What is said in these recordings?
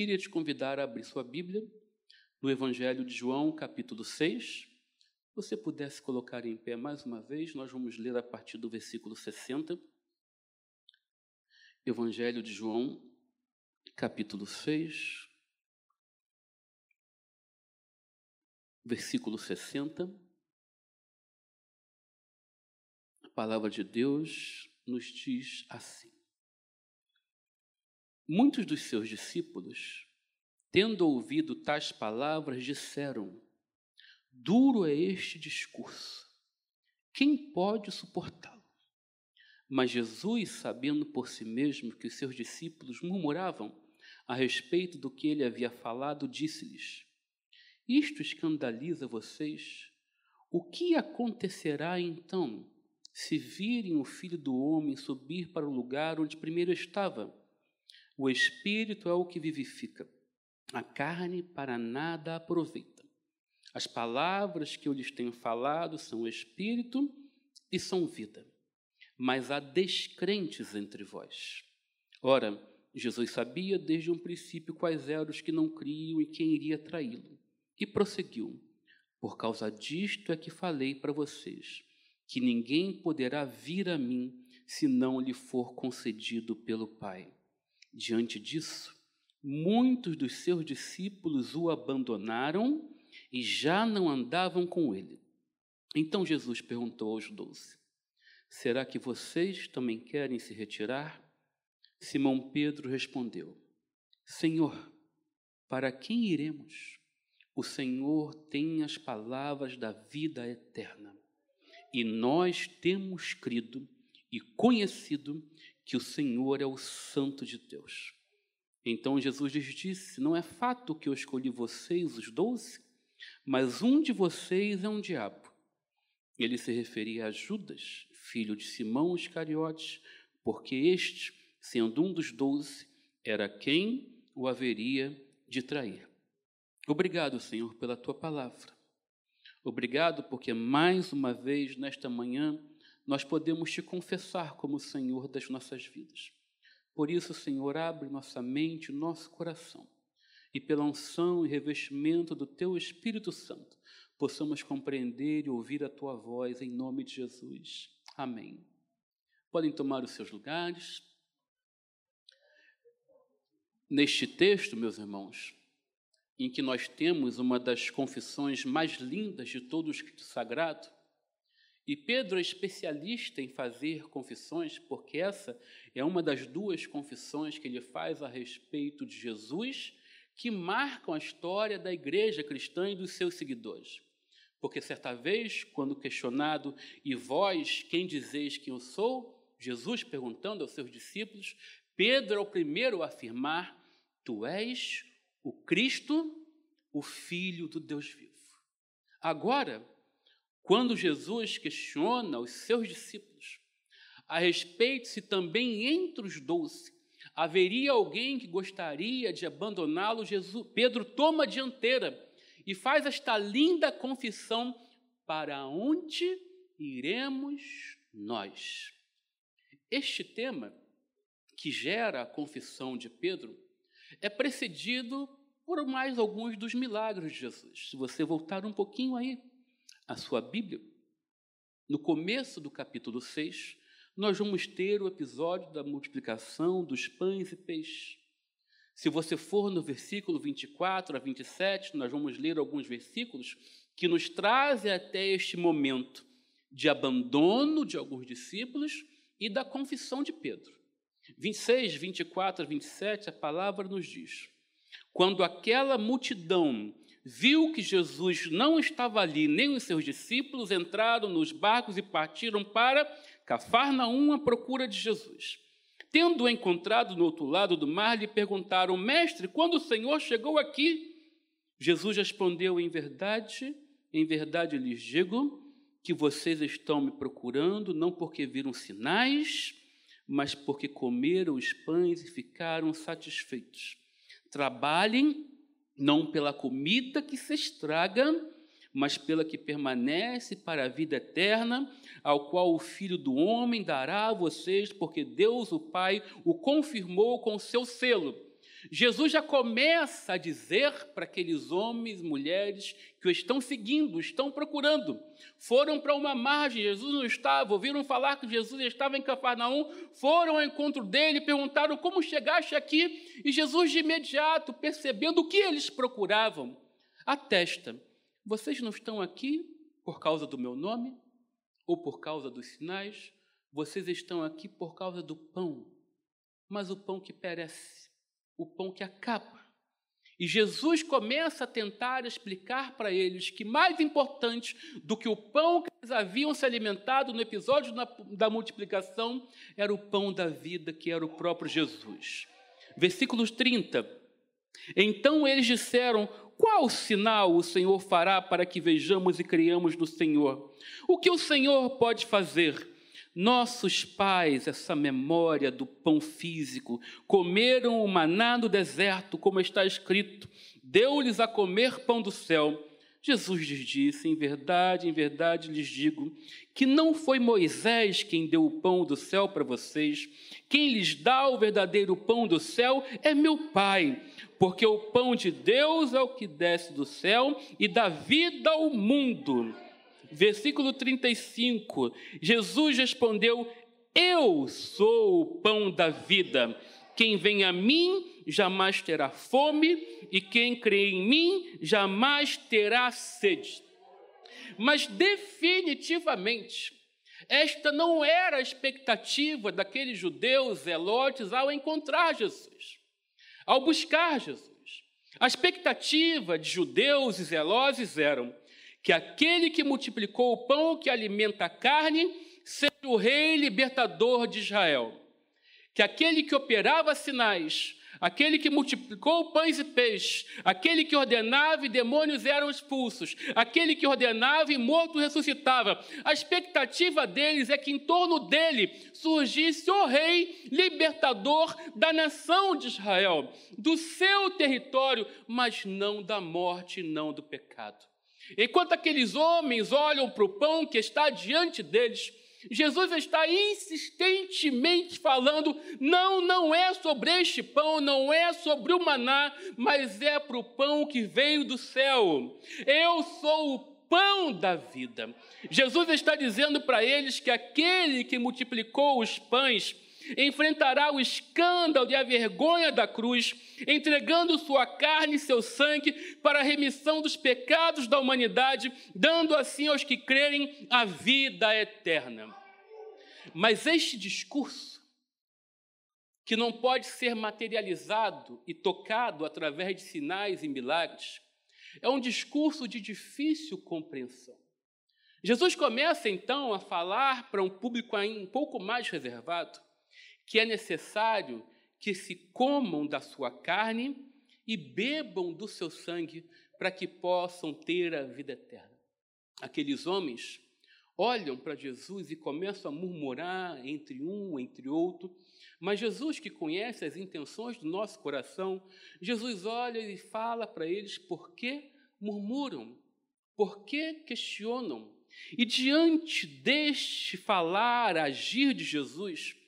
Queria te convidar a abrir sua Bíblia no Evangelho de João, capítulo 6. Se você pudesse colocar em pé mais uma vez, nós vamos ler a partir do versículo 60. Evangelho de João, capítulo 6, versículo 60. A palavra de Deus nos diz assim: Muitos dos seus discípulos, tendo ouvido tais palavras, disseram: Duro é este discurso, quem pode suportá-lo? Mas Jesus, sabendo por si mesmo que os seus discípulos murmuravam a respeito do que ele havia falado, disse-lhes: Isto escandaliza vocês? O que acontecerá então se virem o filho do homem subir para o lugar onde primeiro estava? O espírito é o que vivifica, a carne para nada aproveita. As palavras que eu lhes tenho falado são espírito e são vida. Mas há descrentes entre vós. Ora, Jesus sabia desde um princípio quais eram os que não criam e quem iria traí-lo. E prosseguiu: Por causa disto é que falei para vocês, que ninguém poderá vir a mim se não lhe for concedido pelo Pai. Diante disso, muitos dos seus discípulos o abandonaram e já não andavam com ele. Então Jesus perguntou aos doze: Será que vocês também querem se retirar? Simão Pedro respondeu: Senhor, para quem iremos? O Senhor tem as palavras da vida eterna. E nós temos crido e conhecido que o Senhor é o Santo de Deus. Então Jesus lhes disse: Não é fato que eu escolhi vocês, os doze, mas um de vocês é um diabo. Ele se referia a Judas, filho de Simão Iscariotes, porque este, sendo um dos doze, era quem o haveria de trair. Obrigado, Senhor, pela tua palavra. Obrigado porque mais uma vez nesta manhã nós podemos te confessar como o Senhor das nossas vidas. Por isso, Senhor, abre nossa mente, nosso coração, e pela unção e revestimento do Teu Espírito Santo, possamos compreender e ouvir a Tua voz, em nome de Jesus. Amém. Podem tomar os seus lugares. Neste texto, meus irmãos, em que nós temos uma das confissões mais lindas de todo o Escrito Sagrado, e Pedro é especialista em fazer confissões, porque essa é uma das duas confissões que ele faz a respeito de Jesus, que marcam a história da igreja cristã e dos seus seguidores. Porque certa vez, quando questionado, e vós, quem dizeis que eu sou? Jesus perguntando aos seus discípulos, Pedro é o primeiro a afirmar: Tu és o Cristo, o Filho do Deus vivo. Agora, quando Jesus questiona os seus discípulos a respeito se também entre os doze haveria alguém que gostaria de abandoná-lo, Jesus, Pedro toma a dianteira e faz esta linda confissão: para onde iremos nós? Este tema que gera a confissão de Pedro é precedido por mais alguns dos milagres de Jesus. Se você voltar um pouquinho aí a sua Bíblia, no começo do capítulo 6, nós vamos ter o episódio da multiplicação dos pães e peixes. Se você for no versículo 24 a 27, nós vamos ler alguns versículos que nos trazem até este momento de abandono de alguns discípulos e da confissão de Pedro. 26, 24 a 27, a palavra nos diz: Quando aquela multidão viu que Jesus não estava ali, nem os seus discípulos entraram nos barcos e partiram para Cafarnaum à procura de Jesus. Tendo-o encontrado no outro lado do mar, lhe perguntaram: Mestre, quando o Senhor chegou aqui? Jesus respondeu: Em verdade, em verdade lhes digo que vocês estão me procurando não porque viram sinais, mas porque comeram os pães e ficaram satisfeitos. Trabalhem não pela comida que se estraga, mas pela que permanece para a vida eterna, ao qual o Filho do Homem dará a vocês, porque Deus, o Pai, o confirmou com seu selo. Jesus já começa a dizer para aqueles homens mulheres que o estão seguindo, estão procurando. Foram para uma margem, Jesus não estava, ouviram falar que Jesus estava em Cafarnaum, foram ao encontro dele, perguntaram como chegaste aqui, e Jesus de imediato, percebendo o que eles procuravam, atesta: Vocês não estão aqui por causa do meu nome ou por causa dos sinais, vocês estão aqui por causa do pão, mas o pão que perece o pão que acaba. E Jesus começa a tentar explicar para eles que mais importante do que o pão que eles haviam se alimentado no episódio da multiplicação era o pão da vida, que era o próprio Jesus. Versículos 30. Então eles disseram: Qual sinal o Senhor fará para que vejamos e criamos no Senhor? O que o Senhor pode fazer? Nossos pais, essa memória do pão físico, comeram o maná no deserto, como está escrito: deu-lhes a comer pão do céu. Jesus lhes disse: Em verdade, em verdade lhes digo, que não foi Moisés quem deu o pão do céu para vocês, quem lhes dá o verdadeiro pão do céu é meu Pai, porque o pão de Deus é o que desce do céu e dá vida ao mundo. Versículo 35, Jesus respondeu: Eu sou o pão da vida. Quem vem a mim jamais terá fome, e quem crê em mim jamais terá sede. Mas definitivamente, esta não era a expectativa daqueles judeus zelotes ao encontrar Jesus, ao buscar Jesus. A expectativa de judeus e zelosos eram: que aquele que multiplicou o pão que alimenta a carne seja o rei libertador de Israel. Que aquele que operava sinais, aquele que multiplicou pães e peixes, aquele que ordenava e demônios eram expulsos, aquele que ordenava e morto ressuscitava. A expectativa deles é que em torno dele surgisse o rei libertador da nação de Israel, do seu território, mas não da morte, não do pecado. Enquanto aqueles homens olham para o pão que está diante deles, Jesus está insistentemente falando: não, não é sobre este pão, não é sobre o maná, mas é para o pão que veio do céu. Eu sou o pão da vida. Jesus está dizendo para eles que aquele que multiplicou os pães enfrentará o escândalo e a vergonha da cruz, entregando sua carne e seu sangue para a remissão dos pecados da humanidade, dando assim aos que crerem a vida eterna. Mas este discurso, que não pode ser materializado e tocado através de sinais e milagres, é um discurso de difícil compreensão. Jesus começa então a falar para um público um pouco mais reservado que é necessário que se comam da sua carne e bebam do seu sangue para que possam ter a vida eterna. Aqueles homens olham para Jesus e começam a murmurar entre um, entre outro, mas Jesus, que conhece as intenções do nosso coração, Jesus olha e fala para eles por que murmuram, por que questionam. E diante deste falar, agir de Jesus,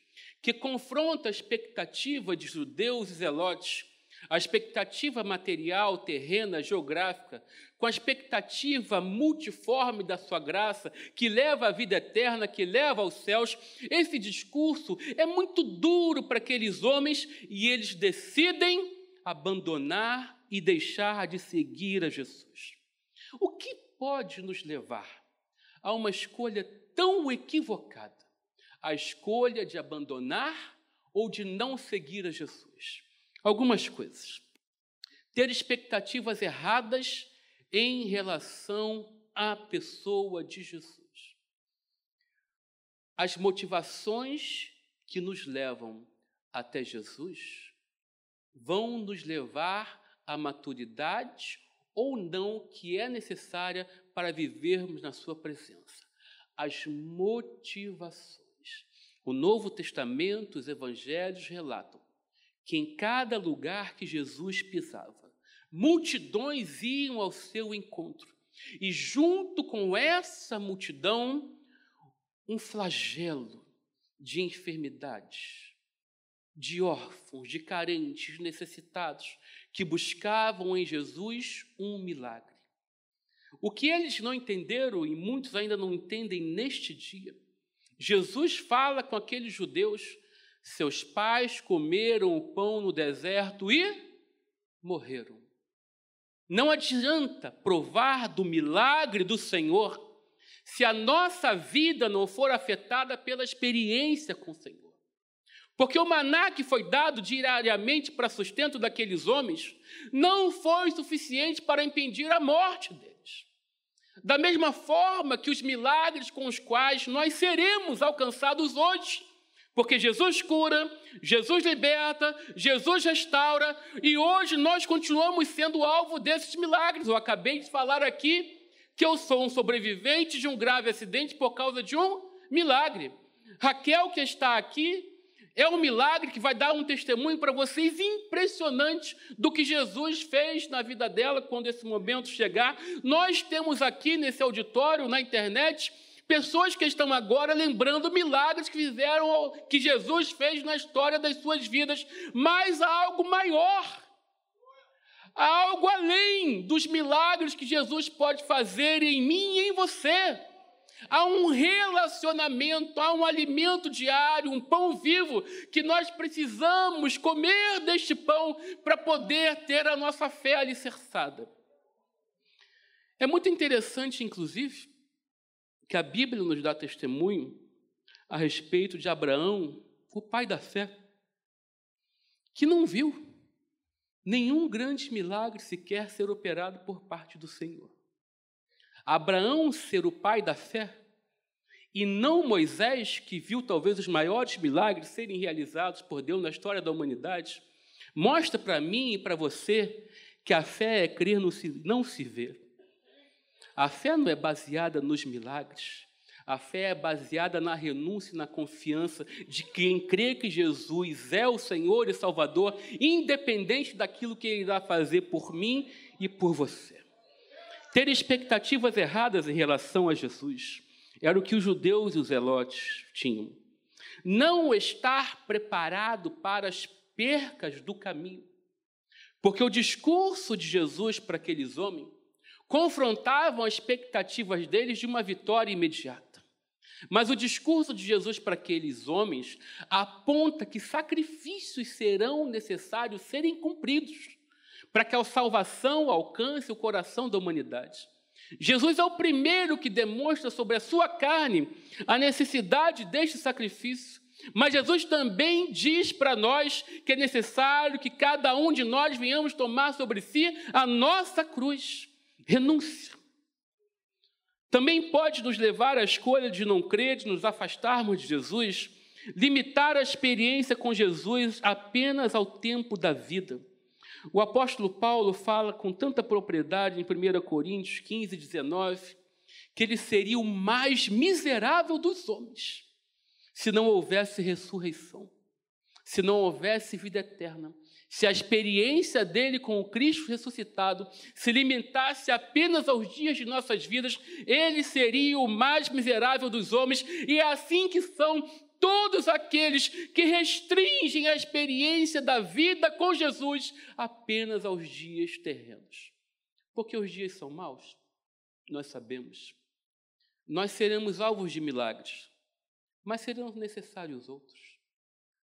que confronta a expectativa de judeus e zelotes, a expectativa material, terrena, geográfica, com a expectativa multiforme da sua graça, que leva à vida eterna, que leva aos céus. Esse discurso é muito duro para aqueles homens e eles decidem abandonar e deixar de seguir a Jesus. O que pode nos levar a uma escolha tão equivocada? A escolha de abandonar ou de não seguir a Jesus. Algumas coisas. Ter expectativas erradas em relação à pessoa de Jesus. As motivações que nos levam até Jesus vão nos levar à maturidade ou não que é necessária para vivermos na Sua presença. As motivações. O Novo Testamento, os evangelhos relatam que em cada lugar que Jesus pisava, multidões iam ao seu encontro. E junto com essa multidão, um flagelo de enfermidades, de órfãos, de carentes, necessitados, que buscavam em Jesus um milagre. O que eles não entenderam, e muitos ainda não entendem neste dia, Jesus fala com aqueles judeus: seus pais comeram o pão no deserto e morreram. Não adianta provar do milagre do Senhor se a nossa vida não for afetada pela experiência com o Senhor. Porque o maná que foi dado diariamente para sustento daqueles homens não foi suficiente para impedir a morte deles. Da mesma forma que os milagres com os quais nós seremos alcançados hoje, porque Jesus cura, Jesus liberta, Jesus restaura, e hoje nós continuamos sendo alvo desses milagres. Eu acabei de falar aqui que eu sou um sobrevivente de um grave acidente por causa de um milagre. Raquel, que está aqui, é um milagre que vai dar um testemunho para vocês impressionante do que Jesus fez na vida dela quando esse momento chegar. Nós temos aqui nesse auditório, na internet, pessoas que estão agora lembrando milagres que fizeram, que Jesus fez na história das suas vidas, mas há algo maior. Há algo além dos milagres que Jesus pode fazer em mim e em você há um relacionamento, há um alimento diário, um pão vivo, que nós precisamos comer deste pão para poder ter a nossa fé alicerçada. É muito interessante, inclusive, que a Bíblia nos dá testemunho a respeito de Abraão, o pai da fé, que não viu nenhum grande milagre sequer ser operado por parte do Senhor. Abraão ser o pai da fé, e não Moisés, que viu talvez os maiores milagres serem realizados por Deus na história da humanidade, mostra para mim e para você que a fé é crer no não se ver. A fé não é baseada nos milagres. A fé é baseada na renúncia e na confiança de quem crê que Jesus é o Senhor e Salvador, independente daquilo que Ele irá fazer por mim e por você ter expectativas erradas em relação a Jesus. Era o que os judeus e os zelotes tinham. Não estar preparado para as percas do caminho. Porque o discurso de Jesus para aqueles homens confrontava as expectativas deles de uma vitória imediata. Mas o discurso de Jesus para aqueles homens aponta que sacrifícios serão necessários serem cumpridos para que a salvação alcance o coração da humanidade. Jesus é o primeiro que demonstra sobre a sua carne a necessidade deste sacrifício, mas Jesus também diz para nós que é necessário que cada um de nós venhamos tomar sobre si a nossa cruz, renúncia. Também pode nos levar à escolha de não crer, de nos afastarmos de Jesus, limitar a experiência com Jesus apenas ao tempo da vida. O apóstolo Paulo fala com tanta propriedade em 1 Coríntios 15, 19, que ele seria o mais miserável dos homens se não houvesse ressurreição, se não houvesse vida eterna, se a experiência dele com o Cristo ressuscitado se limitasse apenas aos dias de nossas vidas, ele seria o mais miserável dos homens, e é assim que são todos aqueles que restringem a experiência da vida com Jesus apenas aos dias terrenos. Porque os dias são maus, nós sabemos. Nós seremos alvos de milagres, mas serão necessários outros,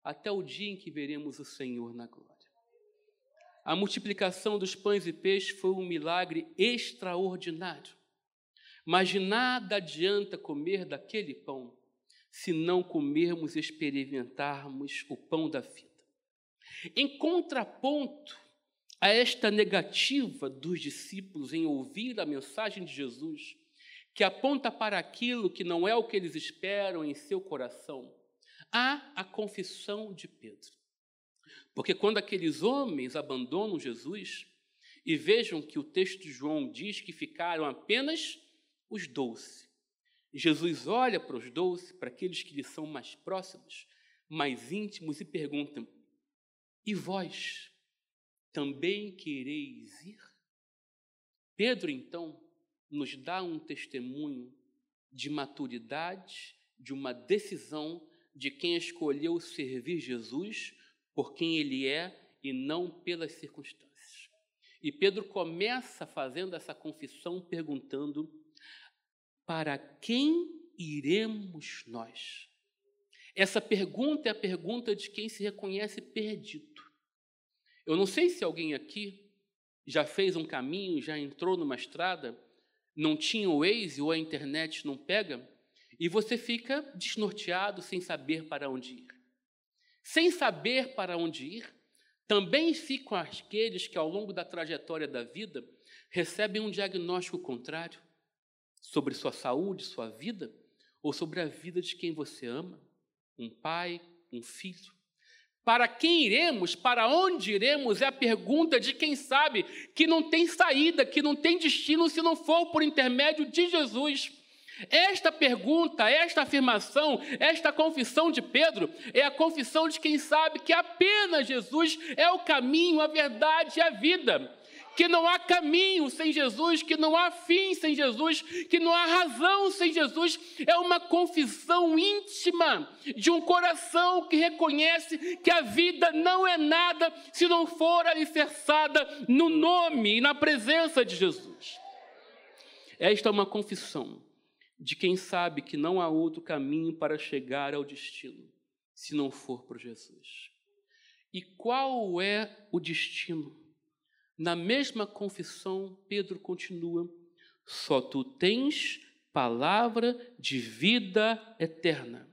até o dia em que veremos o Senhor na glória. A multiplicação dos pães e peixes foi um milagre extraordinário, mas de nada adianta comer daquele pão se não comermos e experimentarmos o pão da vida. Em contraponto a esta negativa dos discípulos em ouvir a mensagem de Jesus, que aponta para aquilo que não é o que eles esperam em seu coração, há a confissão de Pedro. Porque quando aqueles homens abandonam Jesus e vejam que o texto de João diz que ficaram apenas os doze, Jesus olha para os doze, para aqueles que lhe são mais próximos, mais íntimos, e pergunta: E vós também quereis ir? Pedro, então, nos dá um testemunho de maturidade, de uma decisão de quem escolheu servir Jesus por quem ele é e não pelas circunstâncias. E Pedro começa fazendo essa confissão perguntando: para quem iremos nós? Essa pergunta é a pergunta de quem se reconhece perdido. Eu não sei se alguém aqui já fez um caminho, já entrou numa estrada, não tinha o Waze ou a internet não pega, e você fica desnorteado sem saber para onde ir. Sem saber para onde ir, também ficam aqueles que, ao longo da trajetória da vida, recebem um diagnóstico contrário sobre sua saúde, sua vida, ou sobre a vida de quem você ama, um pai, um filho. Para quem iremos, para onde iremos, é a pergunta de quem sabe que não tem saída, que não tem destino se não for por intermédio de Jesus. Esta pergunta, esta afirmação, esta confissão de Pedro é a confissão de quem sabe que apenas Jesus é o caminho, a verdade e a vida. Que não há caminho sem Jesus, que não há fim sem Jesus, que não há razão sem Jesus, é uma confissão íntima de um coração que reconhece que a vida não é nada se não for alicerçada no nome e na presença de Jesus. Esta é uma confissão de quem sabe que não há outro caminho para chegar ao destino, se não for por Jesus. E qual é o destino? Na mesma confissão, Pedro continua: só tu tens palavra de vida eterna.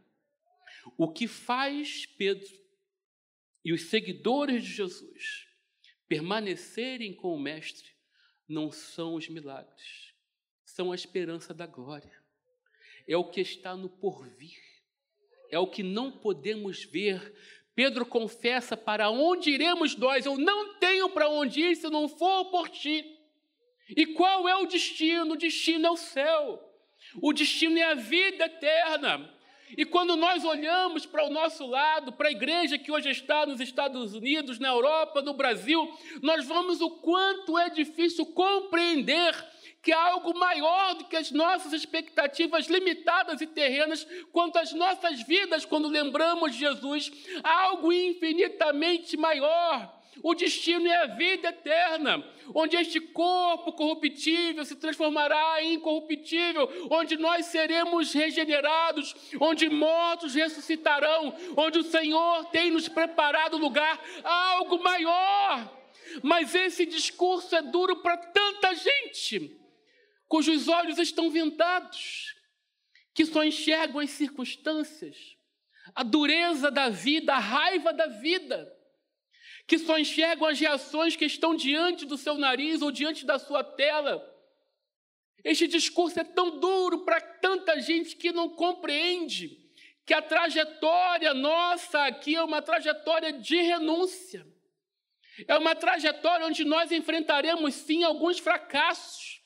O que faz Pedro e os seguidores de Jesus permanecerem com o Mestre não são os milagres, são a esperança da glória é o que está no porvir, é o que não podemos ver. Pedro confessa: Para onde iremos nós? Eu não tenho para onde ir se não for por ti. E qual é o destino? O destino é o céu, o destino é a vida eterna. E quando nós olhamos para o nosso lado, para a igreja que hoje está nos Estados Unidos, na Europa, no Brasil, nós vamos o quanto é difícil compreender que há algo maior do que as nossas expectativas limitadas e terrenas quanto às nossas vidas quando lembramos Jesus, há algo infinitamente maior. O destino é a vida eterna, onde este corpo corruptível se transformará em incorruptível, onde nós seremos regenerados, onde mortos ressuscitarão, onde o Senhor tem nos preparado lugar, algo maior. Mas esse discurso é duro para tanta gente cujos olhos estão vendados, que só enxergam as circunstâncias, a dureza da vida, a raiva da vida, que só enxergam as reações que estão diante do seu nariz ou diante da sua tela. Este discurso é tão duro para tanta gente que não compreende que a trajetória nossa aqui é uma trajetória de renúncia. É uma trajetória onde nós enfrentaremos sim alguns fracassos,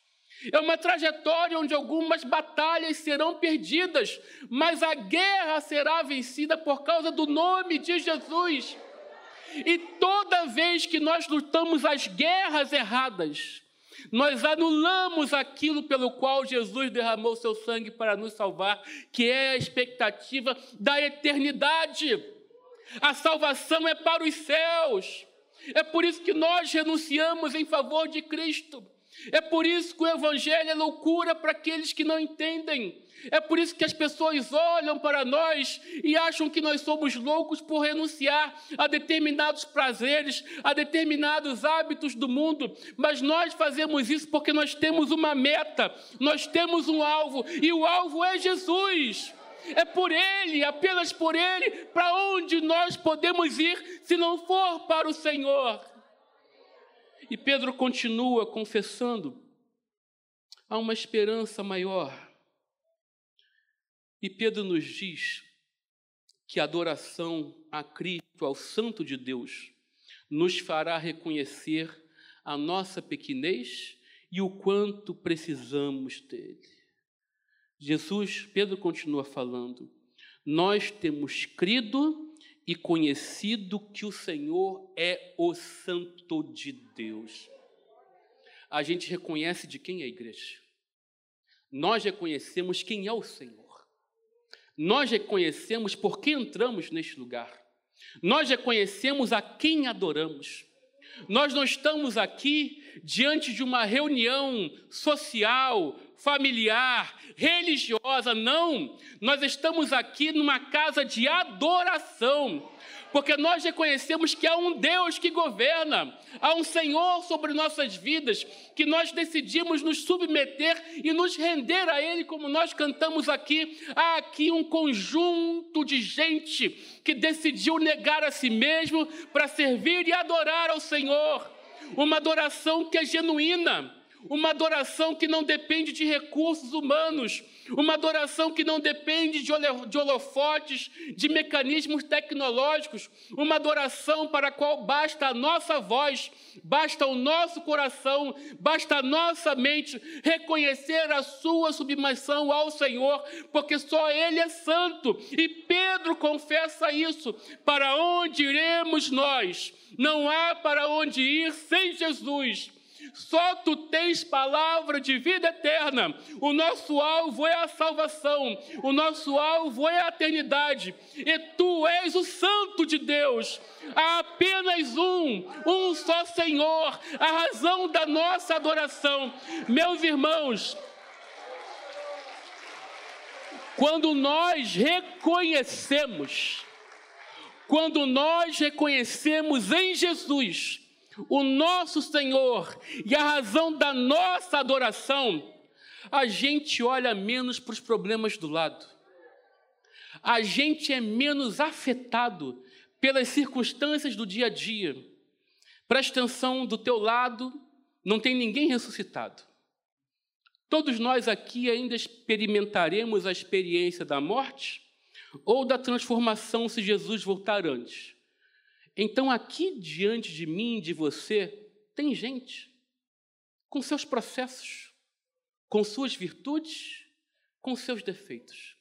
é uma trajetória onde algumas batalhas serão perdidas, mas a guerra será vencida por causa do nome de Jesus. E toda vez que nós lutamos as guerras erradas, nós anulamos aquilo pelo qual Jesus derramou seu sangue para nos salvar, que é a expectativa da eternidade. A salvação é para os céus. É por isso que nós renunciamos em favor de Cristo. É por isso que o Evangelho é loucura para aqueles que não entendem. É por isso que as pessoas olham para nós e acham que nós somos loucos por renunciar a determinados prazeres, a determinados hábitos do mundo. Mas nós fazemos isso porque nós temos uma meta, nós temos um alvo, e o alvo é Jesus. É por Ele, apenas por Ele, para onde nós podemos ir se não for para o Senhor. E Pedro continua confessando: há uma esperança maior. E Pedro nos diz que a adoração a Cristo, ao Santo de Deus, nos fará reconhecer a nossa pequenez e o quanto precisamos dele. Jesus, Pedro continua falando, nós temos crido e conhecido que o Senhor é o Santo de Deus. A gente reconhece de quem é a igreja. Nós reconhecemos quem é o Senhor. Nós reconhecemos por que entramos neste lugar. Nós reconhecemos a quem adoramos. Nós não estamos aqui diante de uma reunião social, familiar, religiosa, não. Nós estamos aqui numa casa de adoração porque nós reconhecemos que há um Deus que governa, há um Senhor sobre nossas vidas, que nós decidimos nos submeter e nos render a Ele, como nós cantamos aqui. Há aqui um conjunto de gente que decidiu negar a si mesmo para servir e adorar ao Senhor, uma adoração que é genuína uma adoração que não depende de recursos humanos, uma adoração que não depende de holofotes, de mecanismos tecnológicos, uma adoração para a qual basta a nossa voz, basta o nosso coração, basta a nossa mente reconhecer a sua submissão ao Senhor, porque só Ele é santo. E Pedro confessa isso: para onde iremos nós? Não há para onde ir sem Jesus. Só tu tens palavra de vida eterna. O nosso alvo é a salvação, o nosso alvo é a eternidade. E tu és o Santo de Deus. Há apenas um, um só Senhor, a razão da nossa adoração. Meus irmãos, quando nós reconhecemos, quando nós reconhecemos em Jesus o nosso Senhor e a razão da nossa adoração, a gente olha menos para os problemas do lado. A gente é menos afetado pelas circunstâncias do dia a dia. Presta atenção, do teu lado não tem ninguém ressuscitado. Todos nós aqui ainda experimentaremos a experiência da morte ou da transformação se Jesus voltar antes. Então, aqui diante de mim, de você, tem gente com seus processos, com suas virtudes, com seus defeitos.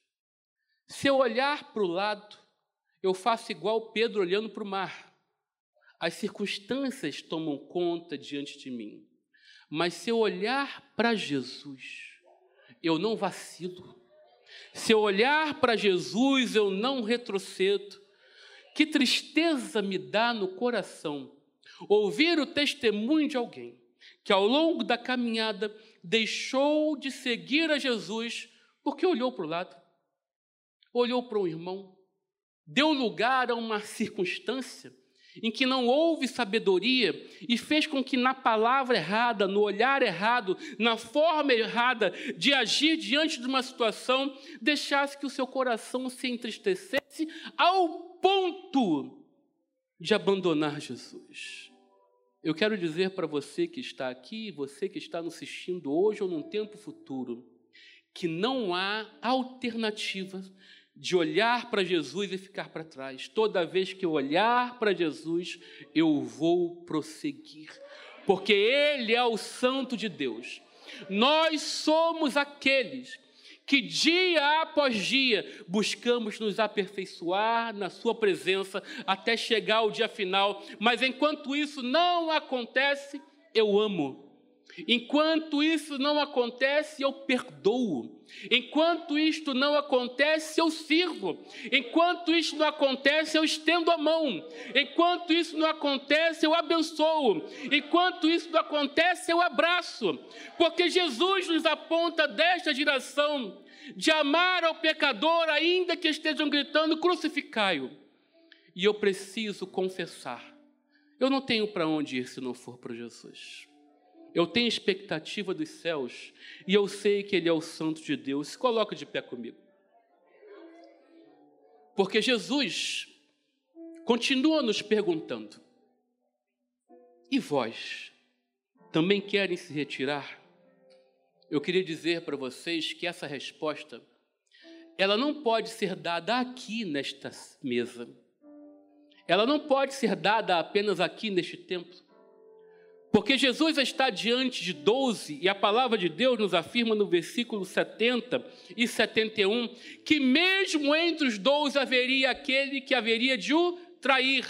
Se eu olhar para o lado, eu faço igual Pedro olhando para o mar. As circunstâncias tomam conta diante de mim. Mas se eu olhar para Jesus, eu não vacilo. Se eu olhar para Jesus, eu não retrocedo. Que tristeza me dá no coração ouvir o testemunho de alguém que ao longo da caminhada deixou de seguir a Jesus porque olhou para o lado, olhou para um irmão, deu lugar a uma circunstância em que não houve sabedoria e fez com que na palavra errada, no olhar errado, na forma errada de agir diante de uma situação, deixasse que o seu coração se entristecesse ao ponto de abandonar Jesus. Eu quero dizer para você que está aqui, você que está nos assistindo hoje ou num tempo futuro, que não há alternativa de olhar para Jesus e ficar para trás. Toda vez que eu olhar para Jesus, eu vou prosseguir, porque Ele é o Santo de Deus. Nós somos aqueles que dia após dia buscamos nos aperfeiçoar na Sua presença até chegar ao dia final, mas enquanto isso não acontece, eu amo. Enquanto isso não acontece, eu perdoo. Enquanto isto não acontece, eu sirvo. Enquanto isto não acontece, eu estendo a mão. Enquanto isso não acontece, eu abençoo. Enquanto isso não acontece, eu abraço. Porque Jesus nos aponta desta geração de amar ao pecador, ainda que estejam gritando: crucificai-o. E eu preciso confessar: eu não tenho para onde ir se não for para Jesus. Eu tenho expectativa dos céus e eu sei que Ele é o Santo de Deus. Se coloca de pé comigo. Porque Jesus continua nos perguntando: e vós também querem se retirar? Eu queria dizer para vocês que essa resposta ela não pode ser dada aqui nesta mesa. Ela não pode ser dada apenas aqui neste templo. Porque Jesus está diante de doze, e a palavra de Deus nos afirma no versículo 70 e 71 que, mesmo entre os doze, haveria aquele que haveria de o trair.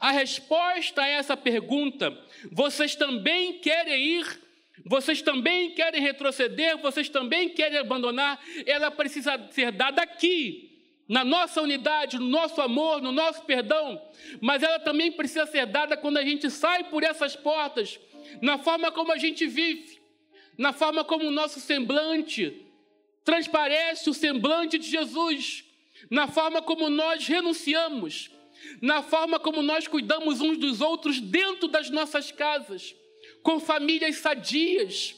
A resposta a essa pergunta, vocês também querem ir? Vocês também querem retroceder? Vocês também querem abandonar? Ela precisa ser dada aqui, na nossa unidade, no nosso amor, no nosso perdão, mas ela também precisa ser dada quando a gente sai por essas portas, na forma como a gente vive, na forma como o nosso semblante transparece o semblante de Jesus, na forma como nós renunciamos, na forma como nós cuidamos uns dos outros dentro das nossas casas, com famílias sadias,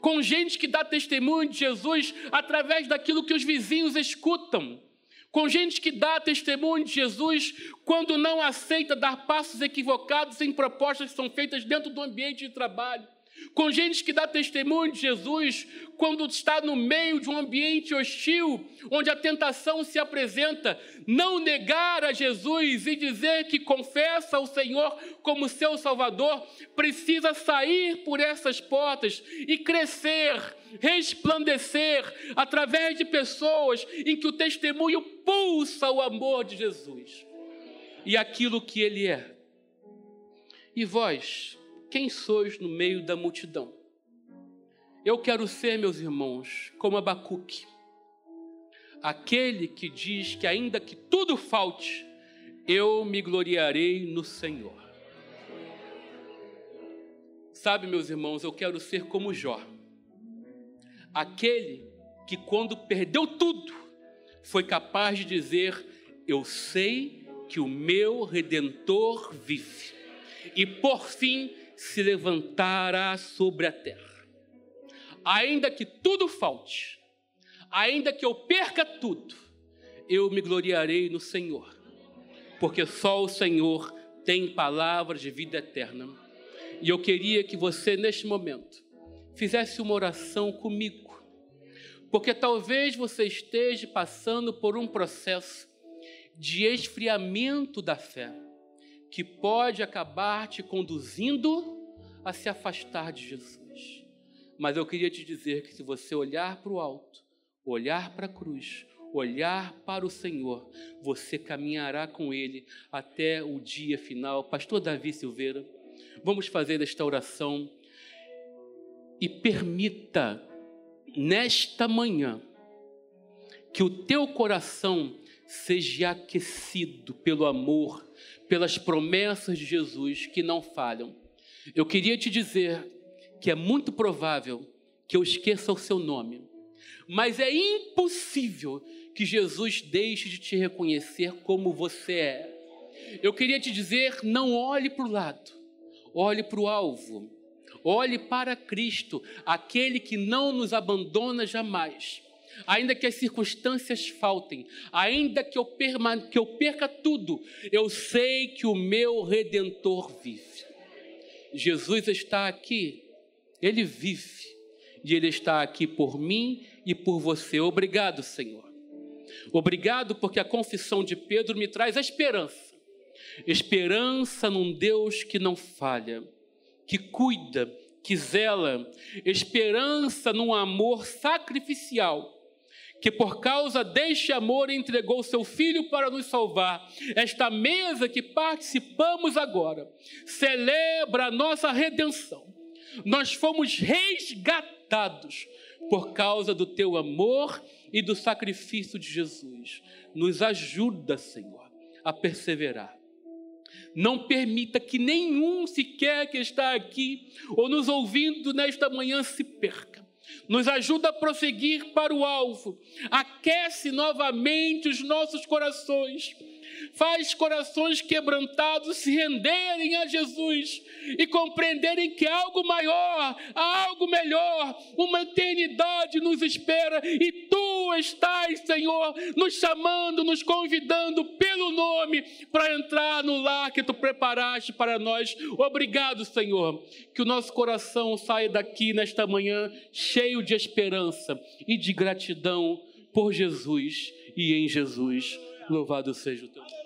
com gente que dá testemunho de Jesus através daquilo que os vizinhos escutam, com gente que dá testemunho de Jesus quando não aceita dar passos equivocados em propostas que são feitas dentro do ambiente de trabalho com gente que dá testemunho de Jesus quando está no meio de um ambiente hostil, onde a tentação se apresenta, não negar a Jesus e dizer que confessa o Senhor como seu Salvador, precisa sair por essas portas e crescer, resplandecer através de pessoas em que o testemunho pulsa o amor de Jesus e aquilo que ele é. E vós, quem sois no meio da multidão? Eu quero ser, meus irmãos, como Abacuque, aquele que diz que, ainda que tudo falte, eu me gloriarei no Senhor. Sabe, meus irmãos, eu quero ser como Jó, aquele que, quando perdeu tudo, foi capaz de dizer: Eu sei que o meu redentor vive, e por fim se levantará sobre a terra. Ainda que tudo falte, ainda que eu perca tudo, eu me gloriarei no Senhor, porque só o Senhor tem palavras de vida eterna. E eu queria que você, neste momento, fizesse uma oração comigo, porque talvez você esteja passando por um processo de esfriamento da fé que pode acabar te conduzindo a se afastar de Jesus. Mas eu queria te dizer que se você olhar para o alto, olhar para a cruz, olhar para o Senhor, você caminhará com Ele até o dia final. Pastor Davi Silveira, vamos fazer esta oração e permita nesta manhã que o teu coração seja aquecido pelo amor pelas promessas de Jesus que não falham. Eu queria te dizer que é muito provável que eu esqueça o seu nome, mas é impossível que Jesus deixe de te reconhecer como você é. Eu queria te dizer: não olhe para o lado, olhe para o alvo, olhe para Cristo, aquele que não nos abandona jamais ainda que as circunstâncias faltem, ainda que eu, perma, que eu perca tudo, eu sei que o meu redentor vive. Jesus está aqui, ele vive, e ele está aqui por mim e por você. Obrigado, Senhor. Obrigado porque a confissão de Pedro me traz a esperança. Esperança num Deus que não falha, que cuida, que zela, esperança num amor sacrificial que por causa deste amor entregou seu filho para nos salvar. Esta mesa que participamos agora celebra a nossa redenção. Nós fomos resgatados por causa do teu amor e do sacrifício de Jesus. Nos ajuda, Senhor, a perseverar. Não permita que nenhum sequer que está aqui ou nos ouvindo nesta manhã se perca nos ajuda a prosseguir para o alvo, aquece novamente os nossos corações, faz corações quebrantados se renderem a Jesus e compreenderem que algo maior, algo melhor, uma eternidade nos espera e tu estás, Senhor, nos chamando, nos convidando pelo nome para entrar no lar que tu preparaste para nós. Obrigado, Senhor, que o nosso coração saia daqui nesta manhã cheio de esperança e de gratidão por Jesus e em Jesus. Louvado seja o teu nome.